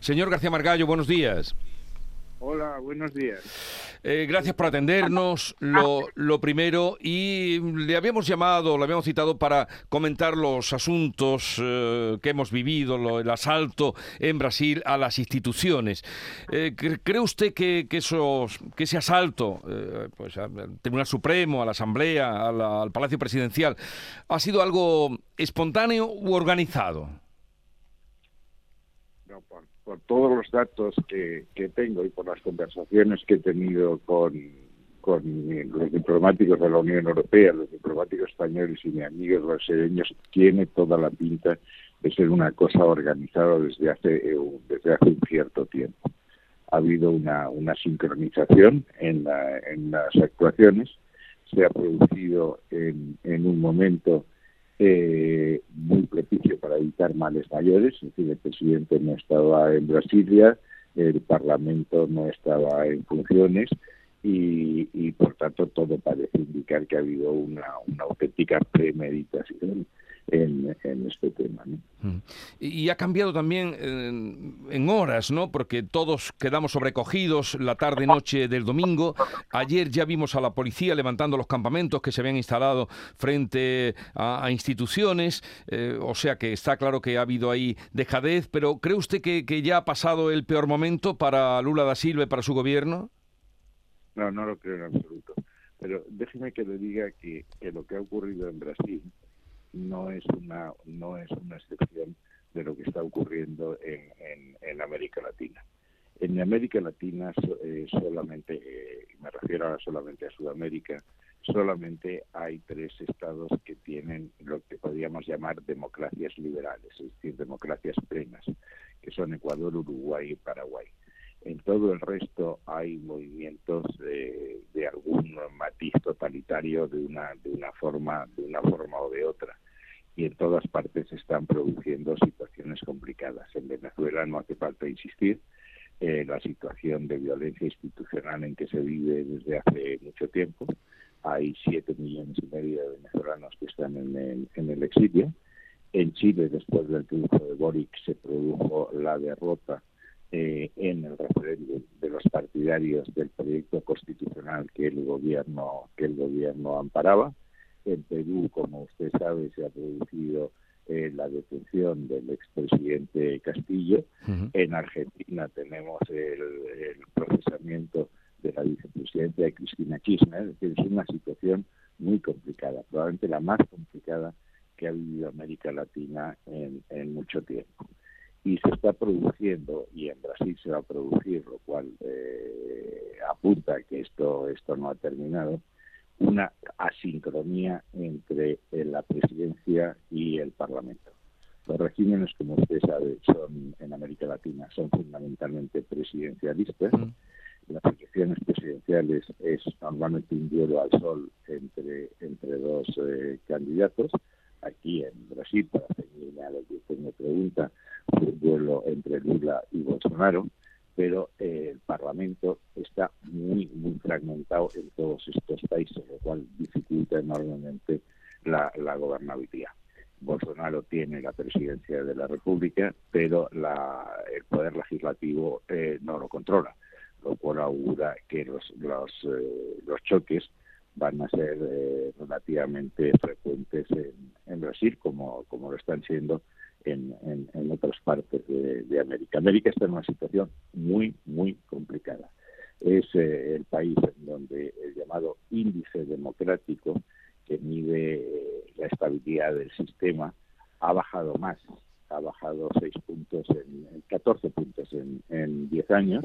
Señor García Margallo, buenos días. Hola, buenos días. Eh, gracias por atendernos, lo, lo, primero, y le habíamos llamado, lo habíamos citado para comentar los asuntos eh, que hemos vivido, lo, el asalto en Brasil a las instituciones. Eh, ¿Cree usted que, que, esos, que ese asalto pues, al Tribunal Supremo, a la Asamblea, a la, al Palacio Presidencial, ha sido algo espontáneo u organizado? Por, todos los datos que, que, tengo y por las conversaciones que he tenido con, con los diplomáticos de la Unión Europea, los diplomáticos españoles y mis amigos brasileños, tiene toda la pinta de ser una cosa organizada desde hace, desde hace un cierto tiempo. Ha habido una, una sincronización en, la, en las actuaciones, se ha producido en, en un momento eh, muy propicio para evitar males mayores, es decir, el presidente no estaba en Brasilia, el Parlamento no estaba en funciones y, y por tanto todo parece indicar que ha habido una, una auténtica premeditación en, en, este tema. ¿no? Y ha cambiado también en, en, horas, ¿no? Porque todos quedamos sobrecogidos la tarde-noche del domingo. Ayer ya vimos a la policía levantando los campamentos que se habían instalado frente a, a instituciones. Eh, o sea que está claro que ha habido ahí dejadez. Pero ¿cree usted que, que ya ha pasado el peor momento para Lula da Silva y para su gobierno? No, no lo creo en absoluto. Pero déjeme que le diga que, que lo que ha ocurrido en Brasil no es una no es una excepción de lo que está ocurriendo en, en, en América Latina. En América Latina eh, solamente, eh, me refiero ahora solamente a Sudamérica, solamente hay tres estados que tienen lo que podríamos llamar democracias liberales, es decir, democracias plenas, que son Ecuador, Uruguay y Paraguay. En todo el resto hay movimientos de, de algún matiz totalitario de una de una forma de una forma o de otra y en todas partes se están produciendo situaciones complicadas. En Venezuela no hace falta insistir, eh, la situación de violencia institucional en que se vive desde hace mucho tiempo. Hay siete millones y medio de venezolanos que están en el, en el exilio. En Chile, después del triunfo de Boric, se produjo la derrota eh, en el referéndum de los partidarios del proyecto constitucional que el gobierno que el gobierno amparaba en Perú, como usted sabe, se ha producido eh, la detención del expresidente Castillo. Uh -huh. En Argentina tenemos el, el, procesamiento de la vicepresidenta Cristina Kirchner. Es decir, es una situación muy complicada, probablemente la más complicada que ha vivido América Latina en, en mucho tiempo. Y se está produciendo, y en Brasil se va a producir, lo cual eh, apunta que esto, esto no ha terminado, una asincronía entre la presidencia y el Parlamento. Los regímenes, como usted sabe, son en América Latina son fundamentalmente presidencialistas. Mm. Las elecciones presidenciales es normalmente un duelo al sol entre, entre dos eh, candidatos. Aquí en Brasil, para ceñirme a lo que usted me pregunta, fue un duelo entre Lula y Bolsonaro pero eh, el Parlamento está muy, muy fragmentado en todos estos países, lo cual dificulta enormemente la, la gobernabilidad. Bolsonaro tiene la presidencia de la República, pero la, el poder legislativo eh, no lo controla, lo cual augura que los, los, eh, los choques van a ser eh, relativamente frecuentes en, en Brasil, como, como lo están siendo en, en, otras partes de, de, América. América está en una situación muy, muy complicada. Es eh, el país en donde el llamado índice democrático, que mide eh, la estabilidad del sistema, ha bajado más, ha bajado 6 puntos, en, en 14 puntos en, en 10 años,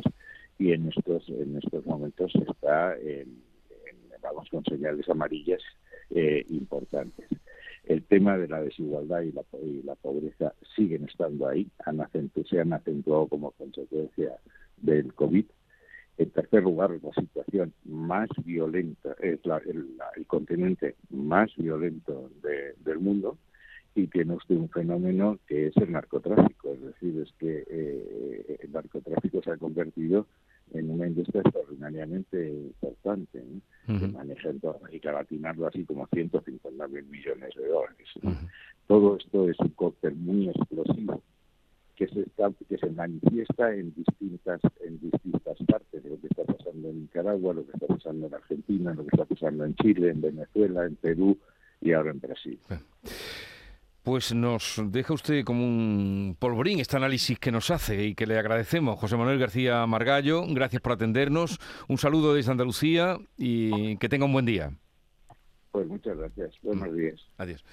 y en estos, en estos momentos está en, vamos con señales amarillas eh, importantes el tema de la desigualdad y la, y la pobreza siguen estando ahí, han se han acentuado como consecuencia del COVID. En tercer lugar, la situación más violenta, es la, el, la, el, continente más violento de, del mundo, y tiene usted un fenómeno que es el narcotráfico, es decir, es que eh, el narcotráfico se ha convertido en una industria extraordinariamente importante, ¿no? uh -huh. que maneja en toda América Latina algo así como 150 mil millones de dólares. Uh -huh. Todo esto es un cóctel muy explosivo que se está, que se manifiesta en distintas en distintas partes lo que está pasando en Nicaragua, lo que está pasando en Argentina, lo que está pasando en Chile, en Venezuela, en Perú y ahora en Brasil. Pues nos deja usted como un polvorín este análisis que nos hace y que le agradecemos. José Manuel García Margallo, gracias por atendernos. Un saludo desde Andalucía y que tenga un buen día. Pues muchas gracias. Buenos días. Adiós.